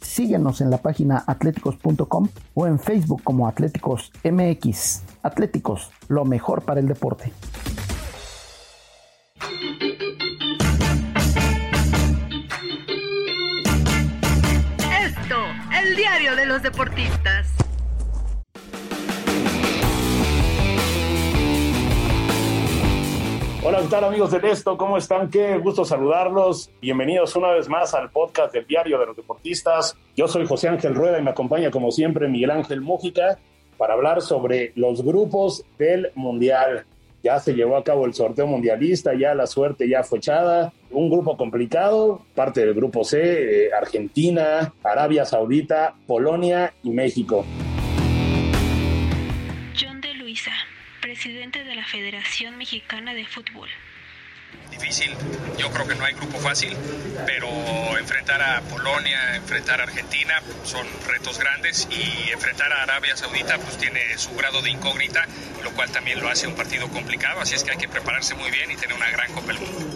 Síguenos en la página atléticos.com o en Facebook como Atléticos MX. Atléticos, lo mejor para el deporte. Esto, el diario de los deportistas. Hola, ¿qué amigos de esto? ¿Cómo están? Qué gusto saludarlos. Bienvenidos una vez más al podcast del Diario de los Deportistas. Yo soy José Ángel Rueda y me acompaña como siempre Miguel Ángel Mújica para hablar sobre los grupos del Mundial. Ya se llevó a cabo el sorteo mundialista, ya la suerte ya fue echada. Un grupo complicado, parte del grupo C, eh, Argentina, Arabia Saudita, Polonia y México. Presidente de la Federación Mexicana de Fútbol. Difícil, yo creo que no hay grupo fácil, pero enfrentar a Polonia, enfrentar a Argentina son retos grandes y enfrentar a Arabia Saudita pues tiene su grado de incógnita, lo cual también lo hace un partido complicado, así es que hay que prepararse muy bien y tener una gran Copa del Mundo.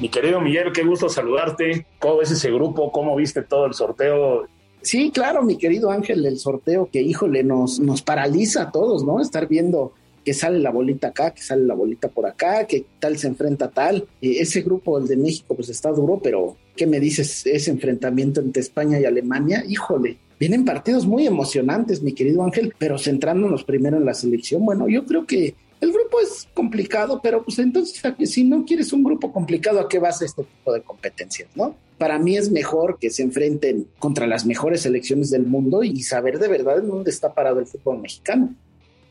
Mi querido Miguel, qué gusto saludarte. ¿Cómo ves ese grupo? ¿Cómo viste todo el sorteo? Sí, claro, mi querido Ángel, el sorteo que, híjole, nos, nos paraliza a todos, ¿no? Estar viendo que sale la bolita acá, que sale la bolita por acá, que tal se enfrenta tal. Eh, ese grupo, el de México, pues está duro, pero ¿qué me dices ese enfrentamiento entre España y Alemania? Híjole, vienen partidos muy emocionantes, mi querido Ángel, pero centrándonos primero en la selección, bueno, yo creo que el grupo es complicado, pero pues entonces si no quieres un grupo complicado, ¿a qué vas a este tipo de competencias, no? Para mí es mejor que se enfrenten contra las mejores selecciones del mundo y saber de verdad en dónde está parado el fútbol mexicano.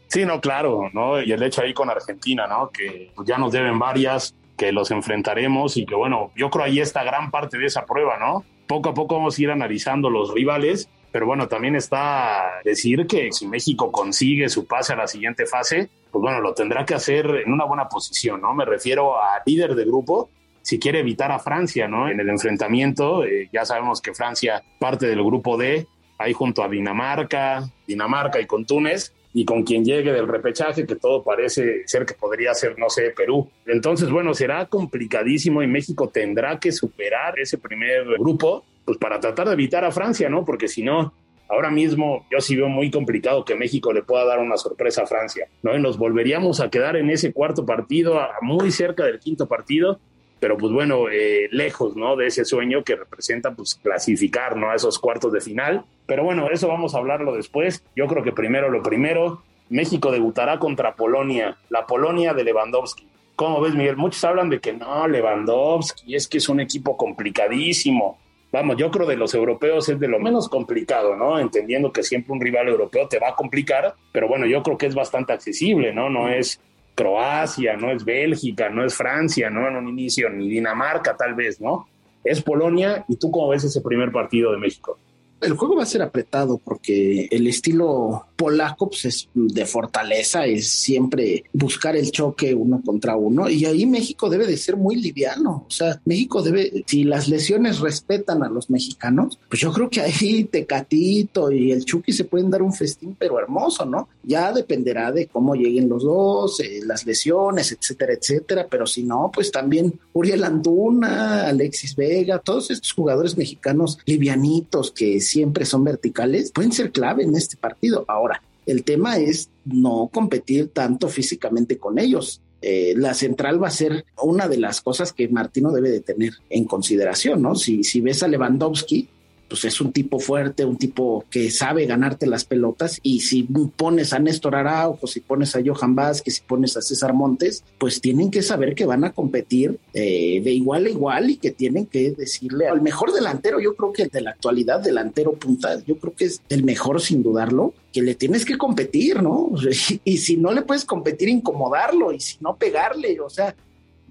Sí, no, claro, ¿no? Y el hecho ahí con Argentina, ¿no? Que ya nos deben varias, que los enfrentaremos y que bueno, yo creo ahí está gran parte de esa prueba, ¿no? Poco a poco vamos a ir analizando los rivales, pero bueno, también está decir que si México consigue su pase a la siguiente fase, pues bueno, lo tendrá que hacer en una buena posición, ¿no? Me refiero a líder de grupo, si quiere evitar a Francia, ¿no? En el enfrentamiento, eh, ya sabemos que Francia parte del grupo D, ahí junto a Dinamarca, Dinamarca y con Túnez, y con quien llegue del repechaje, que todo parece ser que podría ser, no sé, Perú. Entonces, bueno, será complicadísimo y México tendrá que superar ese primer grupo, pues para tratar de evitar a Francia, ¿no? Porque si no, ahora mismo yo sí veo muy complicado que México le pueda dar una sorpresa a Francia, ¿no? Y nos volveríamos a quedar en ese cuarto partido, muy cerca del quinto partido, pero pues bueno, eh, lejos, ¿no? De ese sueño que representa pues clasificar, ¿no? A esos cuartos de final. Pero bueno, eso vamos a hablarlo después. Yo creo que primero lo primero, México debutará contra Polonia, la Polonia de Lewandowski. ¿Cómo ves, Miguel? Muchos hablan de que no, Lewandowski, es que es un equipo complicadísimo. Vamos, yo creo de los europeos es de lo menos complicado, ¿no? Entendiendo que siempre un rival europeo te va a complicar, pero bueno, yo creo que es bastante accesible, ¿no? No es Croacia, no es Bélgica, no es Francia, ¿no? En un inicio, ni Dinamarca tal vez, ¿no? Es Polonia y tú cómo ves ese primer partido de México. El juego va a ser apretado porque el estilo polaco pues, es de fortaleza, es siempre buscar el choque uno contra uno y ahí México debe de ser muy liviano. O sea, México debe, si las lesiones respetan a los mexicanos, pues yo creo que ahí Tecatito y el Chucky se pueden dar un festín, pero hermoso, ¿no? Ya dependerá de cómo lleguen los dos, eh, las lesiones, etcétera, etcétera. Pero si no, pues también Uriel Antuna, Alexis Vega, todos estos jugadores mexicanos livianitos que siempre son verticales, pueden ser clave en este partido. Ahora, el tema es no competir tanto físicamente con ellos. Eh, la central va a ser una de las cosas que Martino debe de tener en consideración, ¿no? Si, si ves a Lewandowski, pues es un tipo fuerte, un tipo que sabe ganarte las pelotas y si pones a Néstor Araujo, si pones a Johan Vázquez, si pones a César Montes, pues tienen que saber que van a competir eh, de igual a igual y que tienen que decirle al mejor delantero, yo creo que el de la actualidad, delantero punta, yo creo que es el mejor sin dudarlo, que le tienes que competir, ¿no? Y si no le puedes competir, incomodarlo y si no pegarle, o sea,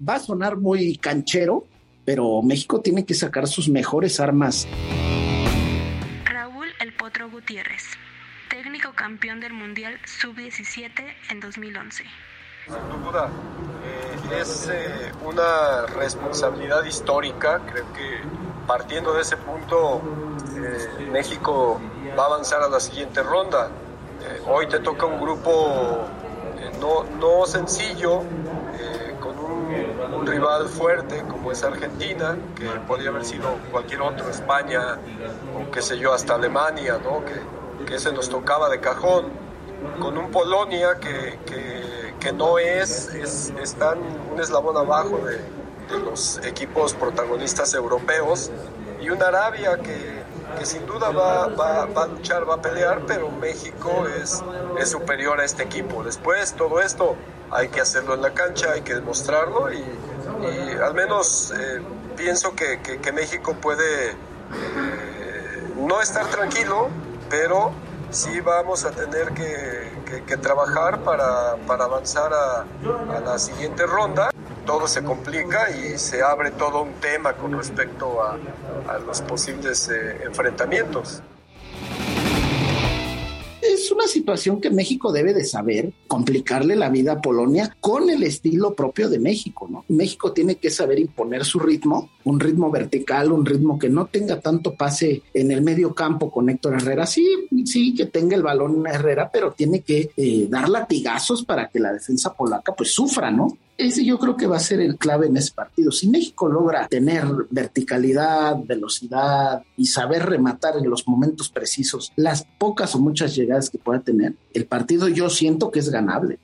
va a sonar muy canchero, pero México tiene que sacar sus mejores armas. Potro Gutiérrez, técnico campeón del Mundial Sub-17 en 2011. Sin duda, eh, es eh, una responsabilidad histórica. Creo que partiendo de ese punto, eh, México va a avanzar a la siguiente ronda. hoy te toca un grupo no, no sencillo, un, rival fuerte como es Argentina, que podría haber sido cualquier otro, España o qué sé yo, hasta Alemania, ¿no? que, que ese nos tocaba de cajón, con un Polonia que, que que no es, es están un eslabón abajo de, de, los equipos protagonistas europeos y una Arabia que, que sin duda va, va, va, a luchar, va a pelear, pero México es, es superior a este equipo. Después todo esto hay que hacerlo en la cancha, hay que demostrarlo y, y al menos eh, pienso que, que, México puede eh, no estar tranquilo, pero sí vamos a tener que, que, que trabajar para, para avanzar a, a, la siguiente ronda. Todo se complica y se abre todo un tema con respecto a, a los posibles eh, enfrentamientos es una situación que México debe de saber, complicarle la vida a Polonia con el estilo propio de México, ¿no? México tiene que saber imponer su ritmo, un ritmo vertical, un ritmo que no tenga tanto pase en el medio campo con Héctor Herrera. Sí, sí, que tenga el balón Herrera, pero tiene que eh, dar latigazos para que la defensa polaca pues sufra, ¿no? Ese yo creo que va a ser el clave en ese partido. Si México logra tener verticalidad, velocidad y saber rematar en los momentos precisos las pocas o muchas llegadas que pueda tener, el partido yo siento que es ganable.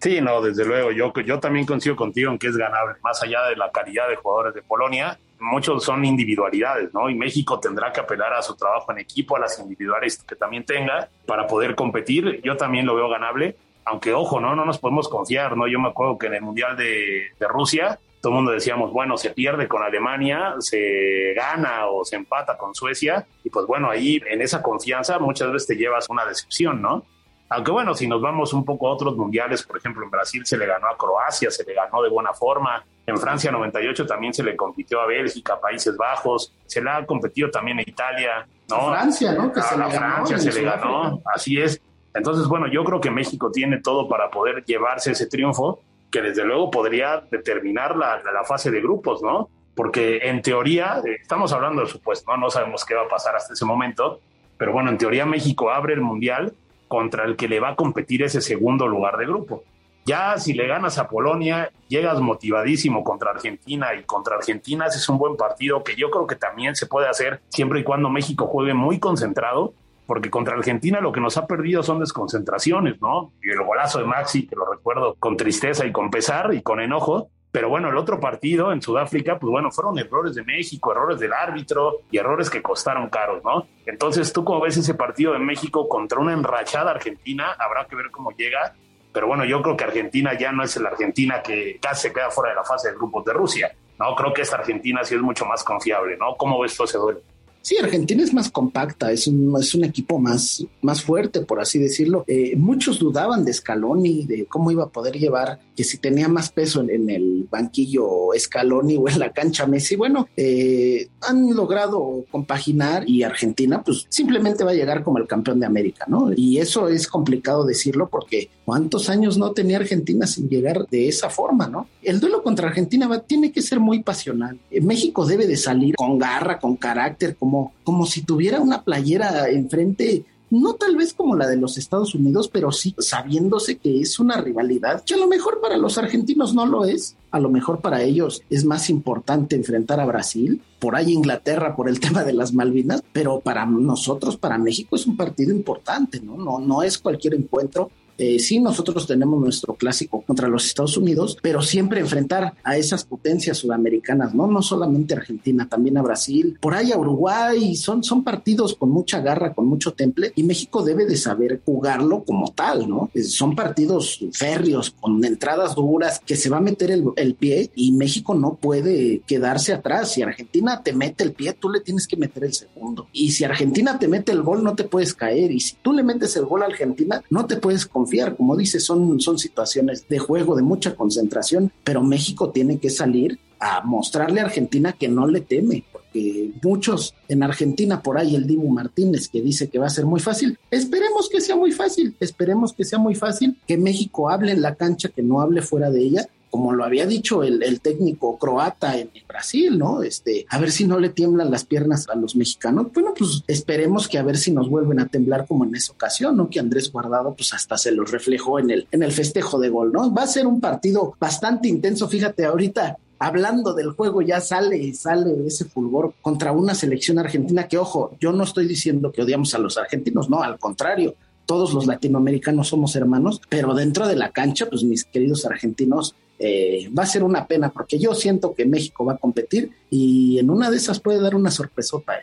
Sí, no, desde luego, yo, yo también coincido contigo en que es ganable, más allá de la calidad de jugadores de Polonia, muchos son individualidades, ¿no? Y México tendrá que apelar a su trabajo en equipo, a las individuales que también tenga para poder competir. Yo también lo veo ganable aunque ojo, ¿no? No nos podemos confiar, ¿no? Yo me acuerdo que en el Mundial de, de Rusia, todo el mundo decíamos, bueno, se pierde con Alemania, se gana o se empata con Suecia, y pues bueno, ahí en esa confianza muchas veces te llevas una decepción, ¿no? Aunque bueno, si nos vamos un poco a otros mundiales, por ejemplo, en Brasil se le ganó a Croacia, se le ganó de buena forma, en Francia 98 también se le compitió a Bélgica, Países Bajos, se le ha competido también a Italia, ¿no? Francia, ¿no? Que a, se a le ganó Francia se le ganó, así es. Entonces, bueno, yo creo que México tiene todo para poder llevarse ese triunfo, que desde luego podría determinar la, fase de grupos, ¿no? Porque en teoría, eh, estamos hablando de supuesto, ¿no? No sabemos qué va a pasar hasta ese momento, pero bueno, en teoría México abre el Mundial contra el que le va a competir ese segundo lugar de grupo. Ya si le ganas a Polonia, llegas motivadísimo contra Argentina y contra Argentina es un buen partido que yo creo que también se puede hacer siempre y cuando México juegue muy concentrado porque contra Argentina lo que nos ha perdido son desconcentraciones, ¿no? Y el golazo de Maxi, que lo recuerdo con tristeza y con pesar y con enojo, pero bueno, el otro partido en Sudáfrica, pues bueno, fueron errores de México, errores del árbitro y errores que costaron caros, ¿no? Entonces, tú como ves ese partido de México contra una enrachada Argentina, habrá que ver cómo llega, pero bueno, yo creo que Argentina ya no es la Argentina que casi se queda fuera de la fase de grupos de Rusia, ¿no? Creo que esta Argentina sí es mucho más confiable, ¿no? ¿Cómo ves todo ese duelo? Sí, Argentina es más compacta, es un, es un equipo más, más fuerte, por así decirlo. Eh, muchos dudaban de Scaloni, de cómo iba a poder llevar, que si tenía más peso en, el banquillo Scaloni o en la cancha Messi. Bueno, eh, han logrado compaginar y Argentina pues simplemente va a llegar como el campeón de América, ¿no? Y eso es complicado decirlo porque cuántos años no tenía Argentina sin llegar de esa forma, ¿no? El duelo contra Argentina va, tiene que ser muy pasional. Eh, México debe de salir con garra, con carácter, como como, si tuviera una playera enfrente, no tal vez como la de los Estados Unidos, pero sí sabiéndose que es una rivalidad que a lo mejor para los argentinos no lo es, a lo mejor para ellos es más importante enfrentar a Brasil, por ahí Inglaterra por el tema de las Malvinas, pero para nosotros, para México es un partido importante, ¿no? No, no es cualquier encuentro eh, sí, nosotros tenemos nuestro clásico contra los Estados Unidos, pero siempre enfrentar a esas potencias sudamericanas, ¿no? No solamente Argentina, también a Brasil, por ahí a Uruguay, son, son partidos con mucha garra, con mucho temple, y México debe de saber jugarlo como tal, ¿no? Eh, son partidos férreos, con entradas duras, que se va a meter el, el pie, y México no puede quedarse atrás. Si Argentina te mete el pie, tú le tienes que meter el segundo. Y si Argentina te mete el gol, no te puedes caer. Y si tú le metes el gol a Argentina, no te puedes confiar. Como dice, son, son situaciones de juego, de mucha concentración, pero México tiene que salir a mostrarle a Argentina que no le teme, porque que muchos en Argentina, por ahí el Dibu Martínez que dice que va a ser muy fácil. Esperemos que sea muy fácil, esperemos que sea muy fácil, que México hable en la cancha, que no hable fuera de ella como lo había dicho el, técnico croata en Brasil, ¿no? Este, a ver si no le tiemblan las piernas a los mexicanos. Bueno, pues esperemos que a ver si nos vuelven a temblar como en esa ocasión, ¿no? Que Andrés Guardado, pues hasta se los reflejó en el, en el festejo de gol, ¿no? Va a ser un partido bastante intenso. Fíjate, ahorita hablando del juego ya sale y sale ese fulgor contra una selección argentina que, ojo, yo no estoy diciendo que odiamos a los argentinos, no, al contrario, todos los latinoamericanos somos hermanos, pero dentro de la cancha, pues mis queridos argentinos, eh, va a ser una pena porque yo siento que México va a competir y en una de esas puede dar una sorpresota. ¿eh?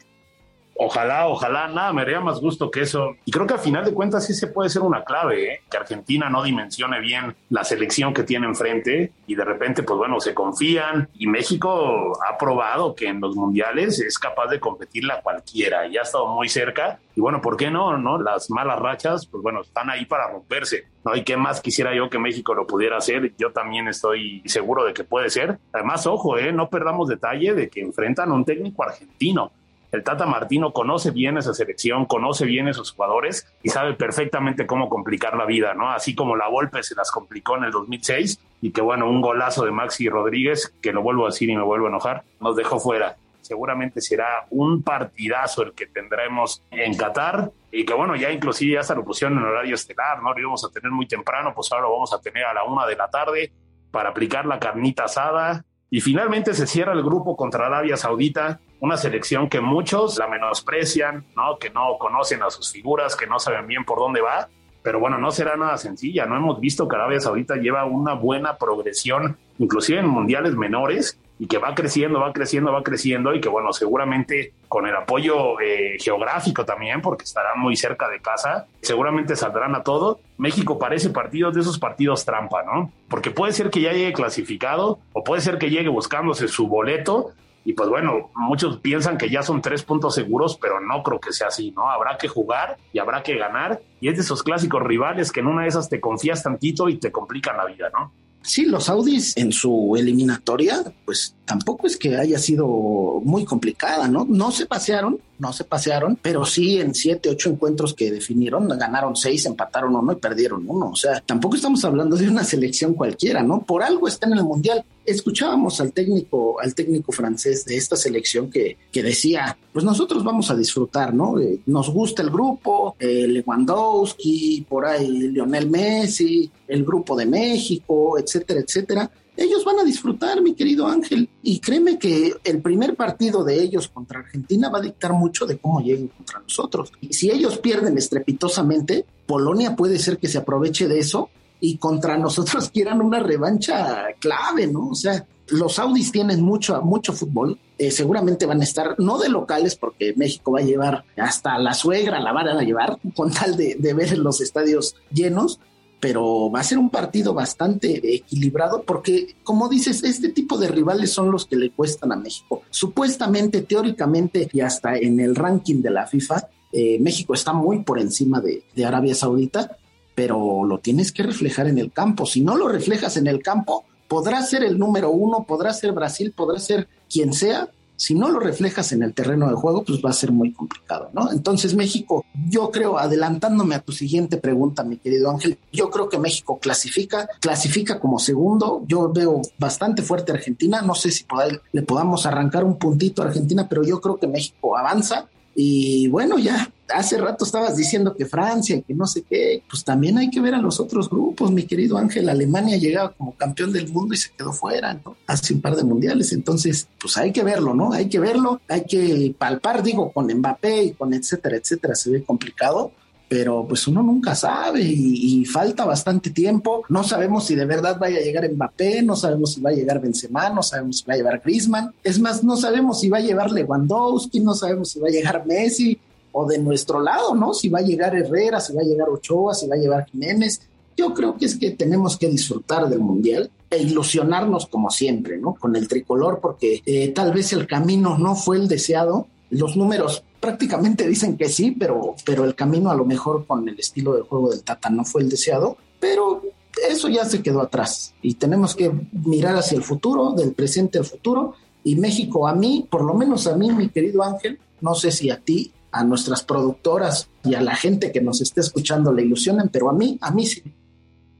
Ojalá, ojalá, nada, me haría más gusto que eso. Y creo que al final de cuentas sí se puede ser una clave, ¿eh? que Argentina no dimensione bien la selección que tiene enfrente y de repente, pues bueno, se confían. Y México ha probado que en los mundiales es capaz de competirla a cualquiera y ha estado muy cerca. Y bueno, ¿por qué no? no? Las malas rachas, pues bueno, están ahí para romperse. ¿no? ¿Y qué más quisiera yo que México lo pudiera hacer? Yo también estoy seguro de que puede ser. Además, ojo, ¿eh? no perdamos detalle de que enfrentan a un técnico argentino el Tata Martino conoce bien esa selección, conoce bien esos jugadores y sabe perfectamente cómo complicar la vida, ¿no? Así como la Volpe se las complicó en el 2006 y que bueno, un golazo de Maxi Rodríguez, que lo vuelvo a decir y me vuelvo a enojar, nos dejó fuera. Seguramente será un partidazo el que tendremos en Qatar y que bueno, ya inclusive ya se lo pusieron en horario estelar, ¿no? Lo íbamos a tener muy temprano, pues ahora lo vamos a tener a la una de la tarde para aplicar la carnita asada. Y finalmente se cierra el grupo contra Arabia Saudita, una selección que muchos la menosprecian, ¿no? que no conocen a sus figuras, que no saben bien por dónde va, pero bueno, no será nada sencilla, no hemos visto que Arabia Saudita lleva una buena progresión, inclusive en mundiales menores, y que va creciendo, va creciendo, va creciendo y que bueno, seguramente con el apoyo eh, geográfico también, porque estarán muy cerca de casa, seguramente saldrán a todo. México parece partido de esos partidos trampa, ¿no? Porque puede ser que ya llegue clasificado o puede ser que llegue buscándose su boleto y pues bueno, muchos piensan que ya son tres puntos seguros, pero no creo que sea así, ¿no? Habrá que jugar y habrá que ganar. Y es de esos clásicos rivales que en una de esas te confías tantito y te complican la vida, ¿no? Sí, los Saudis en su eliminatoria, pues tampoco es que haya sido muy complicada, ¿no? No se pasearon, no se pasearon, pero sí en siete, ocho encuentros que definieron, ganaron seis, empataron uno y perdieron uno. O sea, tampoco estamos hablando de una selección cualquiera, ¿no? Por algo está en el Mundial. Escuchábamos al técnico, al técnico francés de esta selección que, que decía, pues nosotros vamos a disfrutar, ¿no? Eh, nos gusta el grupo, eh, Lewandowski, por ahí Lionel Messi, el grupo de México, etcétera, etcétera. Ellos van a disfrutar, mi querido Ángel, y créeme que el primer partido de ellos contra Argentina va a dictar mucho de cómo lleguen contra nosotros. Y si ellos pierden estrepitosamente, Polonia puede ser que se aproveche de eso y contra nosotros quieran una revancha clave, ¿no? O sea, los Saudis tienen mucho, mucho fútbol, eh, seguramente van a estar, no de locales, porque México va a llevar hasta la suegra, la van a llevar con tal de, ver los estadios llenos, pero va a ser un partido bastante equilibrado porque, como dices, este tipo de rivales son los que le cuestan a México. Supuestamente, teóricamente y hasta en el ranking de la FIFA, eh, México está muy por encima de Arabia Saudita, pero lo tienes que reflejar en el campo. Si no lo reflejas en el campo, podrá ser el número uno, podrá ser Brasil, podrá ser quien sea, si no lo reflejas en el terreno de juego, pues va a ser muy complicado, ¿no? Entonces México, yo creo, adelantándome a tu siguiente pregunta, mi querido Ángel, yo creo que México clasifica, clasifica como segundo, yo veo bastante fuerte a Argentina, no sé si le podamos arrancar un puntito a Argentina, pero yo creo que México avanza y bueno, ya hace rato estabas diciendo que Francia, que no sé qué, pues también hay que ver a los otros grupos, mi querido Ángel. Alemania llegaba como campeón del mundo y se quedó fuera, ¿no? Hace un par de mundiales. Entonces, pues hay que verlo, ¿no? Hay que verlo, hay que palpar, digo, con Mbappé y con etcétera, etcétera, se ve complicado pero pues uno nunca sabe y, falta bastante tiempo. No sabemos si de verdad vaya a llegar Mbappé, no sabemos si va a llegar Benzema, no sabemos si va a llegar Griezmann. Es más, no sabemos si va a llegar Lewandowski, no sabemos si va a llegar Messi o de nuestro lado, ¿no? Si va a llegar Herrera, si va a llegar Ochoa, si va a llegar Jiménez. Yo creo que es que tenemos que disfrutar del Mundial e ilusionarnos como siempre, ¿no? Con el tricolor, porque eh, tal vez el camino no fue el deseado, los números prácticamente dicen que sí, pero, pero el camino a lo mejor con el estilo de juego del Tata no fue el deseado, pero eso ya se quedó atrás y tenemos que mirar hacia el futuro, del presente al futuro Y México, a mí, por lo menos a mí, mi querido Ángel, no sé si a ti, a nuestras productoras y a la gente que nos esté escuchando le ilusionen, pero a mí, a mí sí.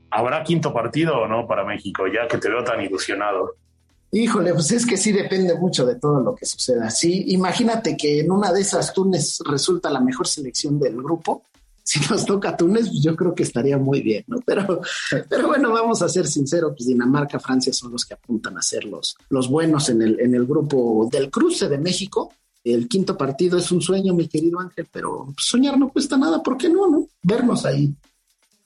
¿Habrá quinto partido o no para México, ya que te veo tan ilusionado? Híjole, pues es que sí depende mucho de todo lo que suceda. Sí, imagínate que en una de esas Túnez resulta la mejor selección del grupo. Si nos toca Túnez, pues yo creo que estaría muy bien, ¿no? Pero, pero bueno, vamos a ser sinceros, pues Dinamarca, Francia son los que apuntan a ser los, los buenos en el, en el grupo del cruce de México. El quinto partido es un sueño, mi querido Ángel, pero soñar no cuesta nada, ¿por qué no, no? Vernos ahí.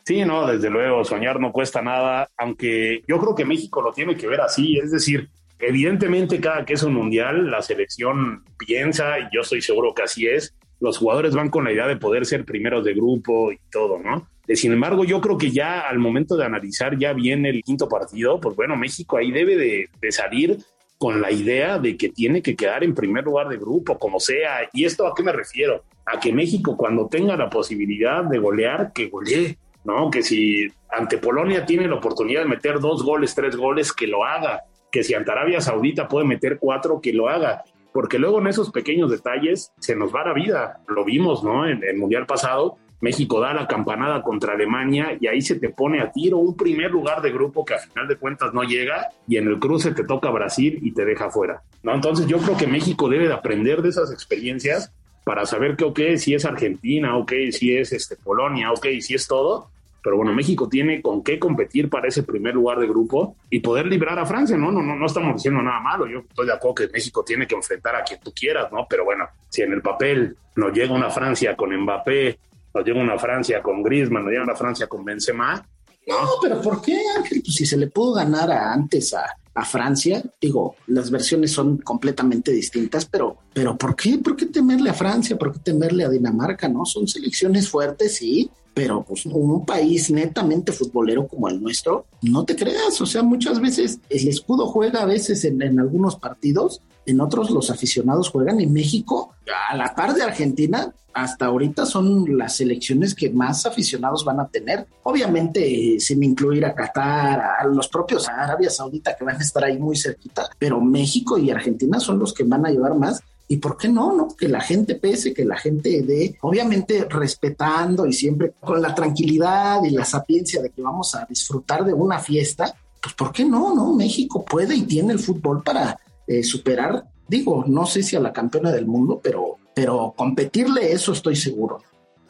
Sí, no, desde luego, soñar no cuesta nada, aunque yo creo que México lo tiene que ver así, es decir, evidentemente cada que es un mundial, la selección piensa, y yo estoy seguro que así es, los jugadores van con la idea de poder ser primeros de grupo y todo, ¿no? Eh, sin embargo, yo creo que ya al momento de analizar ya bien el quinto partido, pues bueno, México ahí debe de, de salir con la idea de que tiene que quedar en primer lugar de grupo, como sea. ¿Y esto a qué me refiero? A que México cuando tenga la posibilidad de golear, que golee ¿no? Que si ante Polonia tiene la oportunidad de meter dos goles, tres goles, que lo haga. Que si ante Arabia Saudita puede meter cuatro, que lo haga. Porque luego en esos pequeños detalles se nos va la vida. Lo vimos, ¿no? En el Mundial pasado, México da la campanada contra Alemania y ahí se te pone a tiro un primer lugar de grupo que a final de cuentas no llega y en el cruce te toca Brasil y te deja fuera, ¿no? Entonces yo creo que México debe de aprender de esas experiencias para saber que, ok, si es Argentina, ok, si es este, Polonia, ok, si es todo, pero bueno, México tiene con qué competir para ese primer lugar de grupo y poder librar a Francia, ¿no? No, no, no estamos diciendo nada malo. Yo estoy de acuerdo que México tiene que enfrentar a quien tú quieras, ¿no? Pero bueno, si en el papel nos llega una Francia con Mbappé, nos llega una Francia con Griezmann, nos llega una Francia con Benzema. No, no pero ¿por qué, Ángel? Pues si se le pudo ganar a, antes a, a Francia. Digo, las versiones son completamente distintas, pero, pero ¿por qué? ¿Por qué temerle a Francia? ¿Por qué temerle a Dinamarca? No, son selecciones fuertes, sí, pero pues un país netamente futbolero como el nuestro, no te creas, o sea, muchas veces el escudo juega a veces en, en algunos partidos, en otros los aficionados juegan en México, a la par de Argentina, hasta ahorita son las selecciones que más aficionados van a tener. Obviamente, sin incluir a Qatar, a los propios Arabia Saudita que van a estar ahí muy cerquita, pero México y Argentina son los que van a llevar más. ¿Y por qué no? no? Que la gente pese, que la gente dé, obviamente respetando y siempre con la tranquilidad y la sapiencia de que vamos a disfrutar de una fiesta, pues ¿por qué no? no? México puede y tiene el fútbol para eh, superar, digo, no sé si a la campeona del mundo, pero pero competirle eso estoy seguro.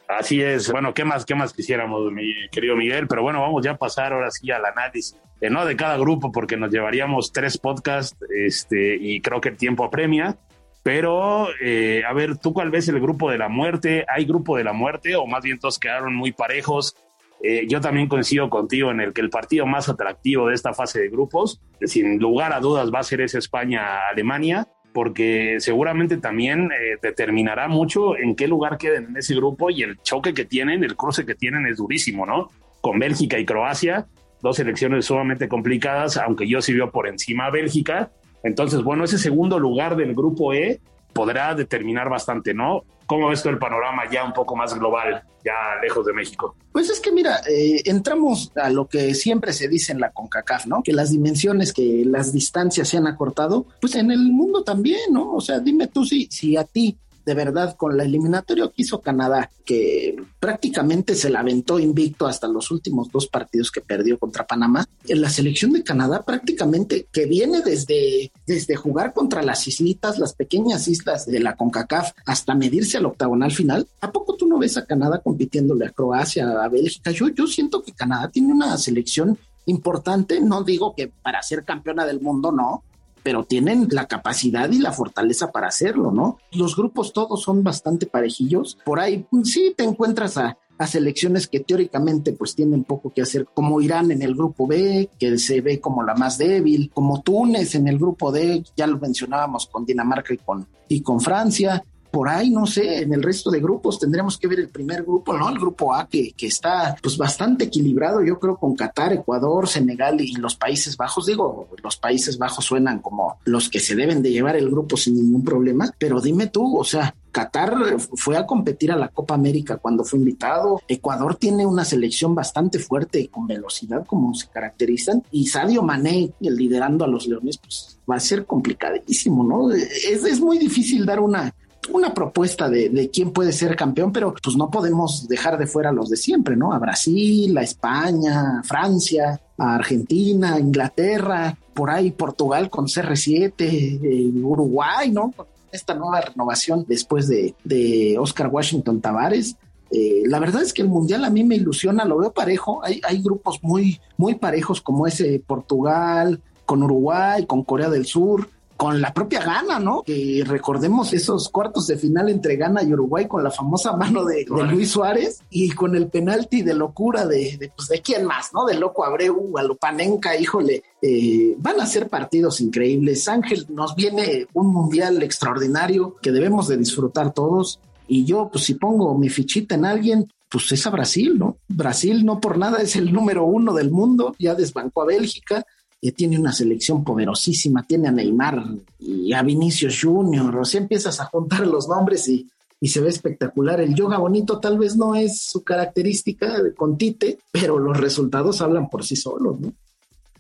Así es. Bueno, ¿qué más, qué más quisiéramos, mi querido Miguel? Pero bueno, vamos ya a pasar ahora sí al análisis, eh, no de cada grupo, porque nos llevaríamos tres podcasts, este, y creo que el tiempo apremia. Pero, eh, a ver, ¿tú cuál ves el grupo de la muerte? ¿Hay grupo de la muerte o más bien todos quedaron muy parejos? Eh, yo también coincido contigo en el que el partido más atractivo de esta fase de grupos, sin lugar a dudas, va a ser ese España-Alemania porque seguramente también eh, determinará mucho en qué lugar queden en ese grupo y el choque que tienen, el cruce que tienen es durísimo, ¿no? Con Bélgica y Croacia, dos elecciones sumamente complicadas, aunque yo sí por encima a Bélgica. Entonces, bueno, ese segundo lugar del grupo E podrá determinar bastante, ¿no? ¿Cómo ves tú el panorama ya un poco más global, ya lejos de México? Pues es que mira, eh, entramos a lo que siempre se dice en la CONCACAF, ¿no? Que las dimensiones, que las distancias se han acortado, pues en el mundo también, ¿no? O sea, dime tú si, si a ti de verdad con la eliminatoria que hizo Canadá, que prácticamente se la aventó invicto hasta los últimos dos partidos que perdió contra Panamá, en la selección de Canadá prácticamente que viene desde, desde jugar contra las islitas, las pequeñas islas de la CONCACAF, hasta medirse al octagonal final, ¿a poco tú no ves a Canadá compitiéndole a Croacia, a Bélgica? Yo, yo siento que Canadá tiene una selección importante, no digo que para ser campeona del mundo, no, pero tienen la capacidad y la fortaleza para hacerlo, ¿no? Los grupos todos son bastante parejillos. Por ahí sí te encuentras a, a selecciones que teóricamente pues tienen poco que hacer, como Irán en el grupo B, que se ve como la más débil, como Túnez en el grupo D, ya lo mencionábamos con Dinamarca y con, y con Francia. Por ahí, no sé, en el resto de grupos tendremos que ver el primer grupo, ¿no? El grupo A que, que está pues bastante equilibrado, yo creo, con Qatar, Ecuador, Senegal y los Países Bajos. Digo, los Países Bajos suenan como los que se deben de llevar el grupo sin ningún problema, pero dime tú, o sea, Qatar fue a competir a la Copa América cuando fue invitado. Ecuador tiene una selección bastante fuerte y con velocidad como se caracterizan. Y Sadio Mané liderando a los Leones, pues va a ser complicadísimo, ¿no? Es, es muy difícil dar una, una propuesta de, quién puede ser campeón, pero pues no podemos dejar de fuera a los de siempre, ¿no? A Brasil, a España, a Francia, a Argentina, Inglaterra, por ahí Portugal con CR7, eh, Uruguay, ¿no? Esta nueva renovación después de, de Oscar Washington Tavares. Eh, la verdad es que el mundial a mí me ilusiona, lo veo parejo. Hay, hay grupos muy, muy parejos como ese Portugal, con Uruguay, con Corea del Sur con la propia Gana, ¿no? Que recordemos esos cuartos de final entre Ghana y Uruguay con la famosa mano de, Luis Suárez y con el penalti de locura de, de, pues, de quién más, ¿no? De Loco Abreu, Lupanenka, híjole, eh, van a ser partidos increíbles. Ángel, nos viene un mundial extraordinario que debemos de disfrutar todos. Y yo, pues si pongo mi fichita en alguien, pues es a Brasil, ¿no? Brasil no por nada es el número uno del mundo, ya desbancó a Bélgica, tiene una selección poderosísima, tiene a Neymar y a Vinicius Junior, o sea, empiezas a juntar los nombres y, y se ve espectacular. El yoga bonito tal vez no es su característica con Tite, pero los resultados hablan por sí solos, ¿no?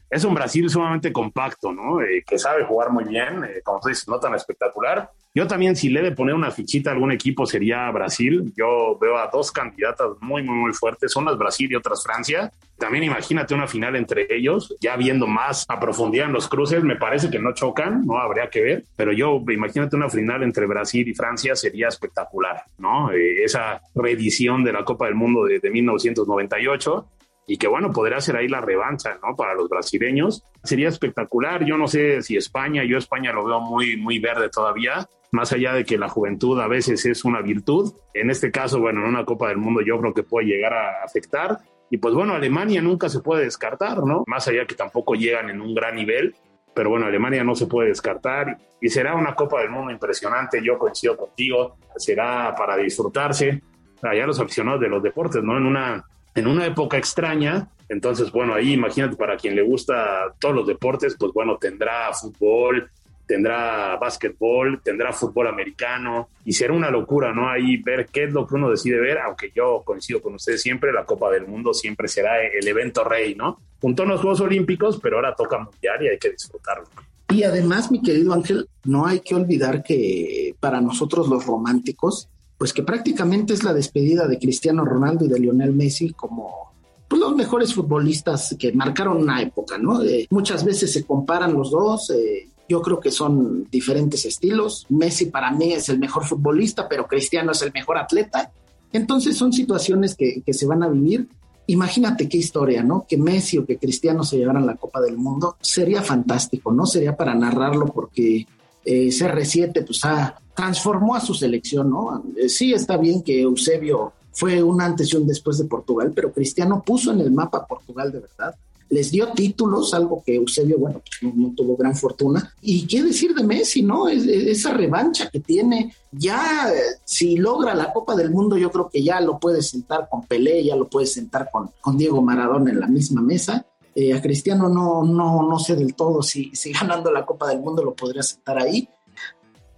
Es un Brasil sumamente compacto, ¿no? Eh, que sabe jugar muy bien, eh, como tú dices, no tan espectacular, yo también, si le de poner una fichita a algún equipo, sería Brasil. Yo veo a dos candidatas muy, muy, muy fuertes. Unas Brasil y otras Francia. También imagínate una final entre ellos, ya viendo más a profundidad en los cruces. Me parece que no chocan, no habría que ver. Pero yo, imagínate una final entre Brasil y Francia, sería espectacular, ¿no? Eh, esa reedición de la Copa del Mundo de, de 1998 y que bueno, podría ser ahí la revancha, ¿no? Para los brasileños. Sería espectacular. Yo no sé si España, yo España lo veo muy, muy verde todavía, más allá de que la juventud a veces es una virtud. En este caso, bueno, en una Copa del Mundo yo creo que puede llegar a afectar. Y pues bueno, Alemania nunca se puede descartar, ¿no? Más allá que tampoco llegan en un gran nivel, pero bueno, Alemania no se puede descartar y será una Copa del Mundo impresionante, yo coincido contigo, será para disfrutarse, allá los aficionados de los deportes, ¿no? En una en una época extraña. Entonces, bueno, ahí imagínate para quien le gusta todos los deportes, pues bueno, tendrá fútbol, tendrá básquetbol, tendrá fútbol americano y será una locura, ¿no? Ahí ver qué es lo que uno decide ver, aunque yo coincido con ustedes siempre, la Copa del Mundo siempre será el evento rey, ¿no? Junto a los Juegos Olímpicos, pero ahora toca mundial y hay que disfrutarlo. Y además, mi querido Ángel, no hay que olvidar que para nosotros los románticos, pues que prácticamente es la despedida de Cristiano Ronaldo y de Lionel Messi como pues, los mejores futbolistas que marcaron una época, ¿no? Eh, muchas veces se comparan los dos, eh, yo creo que son diferentes estilos. Messi para mí es el mejor futbolista, pero Cristiano es el mejor atleta. Entonces son situaciones que, que se van a vivir. Imagínate qué historia, ¿no? Que Messi o que Cristiano se llevaran la Copa del Mundo. Sería fantástico, ¿no? Sería para narrarlo porque eh, CR7 pues ha, transformó a su selección, ¿no? Eh, sí está bien que Eusebio fue un antes y un después de Portugal, pero Cristiano puso en el mapa Portugal de verdad. Les dio títulos, algo que Eusebio, bueno, pues no, tuvo gran fortuna. Y qué decir de Messi, ¿no? esa revancha que tiene, ya si logra la Copa del Mundo, yo creo que ya lo puede sentar con Pelé, ya lo puede sentar con, con Diego Maradona en la misma mesa. Eh, a Cristiano no, no, no sé del todo si, si ganando la Copa del Mundo lo podría sentar ahí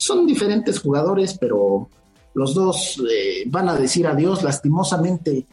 son diferentes jugadores, pero los dos eh, van a decir adiós. Lastimosamente,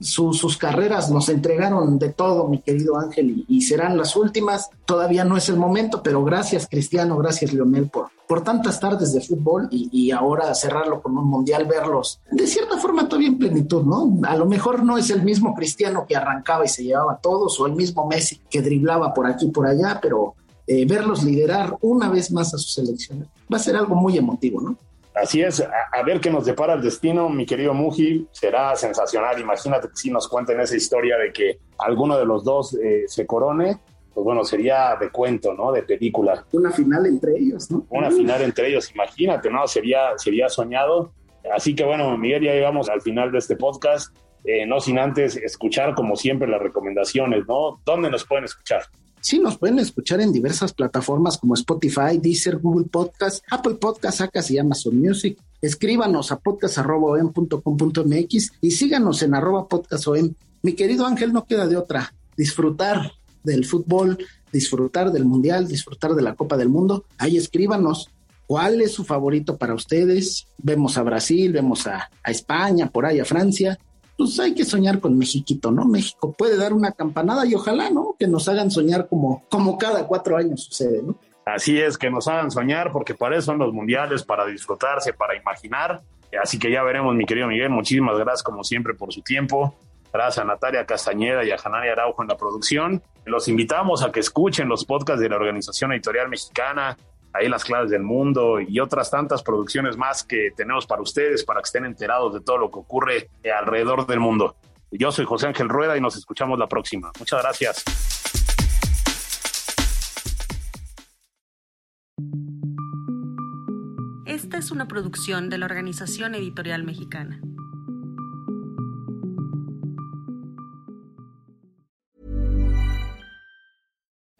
sus carreras nos entregaron de todo, mi querido Ángel, y, serán las últimas. Todavía no es el momento, pero gracias Cristiano, gracias Leonel por, por tantas tardes de fútbol y, y, ahora cerrarlo con un mundial, verlos de cierta forma todavía en plenitud, ¿no? A lo mejor no es el mismo Cristiano que arrancaba y se llevaba a todos, o el mismo Messi que driblaba por aquí y por allá, pero eh, verlos liderar una vez más a sus selecciones. Va a ser algo muy emotivo, ¿no? Así es, a, ver qué nos depara el destino, mi querido Muji, será sensacional. Imagínate que si nos cuenten esa historia de que alguno de los dos eh, se corone, pues bueno, sería de cuento, ¿no? De película. Una final entre ellos, ¿no? Una final entre ellos, imagínate, ¿no? Sería, sería soñado. Así que bueno, Miguel, ya llegamos al final de este podcast. Eh, no sin antes escuchar, como siempre, las recomendaciones, ¿no? ¿Dónde nos pueden escuchar? Sí, nos pueden escuchar en diversas plataformas como Spotify, Deezer, Google Podcast, Apple Podcast, Acas y Amazon Music. Escríbanos a podcast.com.mx y síganos en arroba podcastom. Mi querido Ángel, no queda de otra. Disfrutar del fútbol, disfrutar del Mundial, disfrutar de la Copa del Mundo. Ahí escríbanos cuál es su favorito para ustedes. Vemos a Brasil, vemos a, a España, por ahí a Francia pues hay que soñar con Mexiquito, ¿no? México puede dar una campanada y ojalá, ¿no? Que nos hagan soñar como, como cada cuatro años sucede, ¿no? Así es, que nos hagan soñar, porque para eso son los mundiales, para disfrutarse, para imaginar. Así que ya veremos, mi querido Miguel. Muchísimas gracias, como siempre, por su tiempo. Gracias a Natalia Castañeda y a Janari Araujo en la producción. Los invitamos a que escuchen los podcasts de la Organización Editorial Mexicana, ahí las claves del mundo y otras tantas producciones más que tenemos para ustedes, para que estén enterados de todo lo que ocurre alrededor del mundo. Yo soy José Ángel Rueda y nos escuchamos la próxima. Muchas gracias. Esta es una producción de la Organización Editorial Mexicana.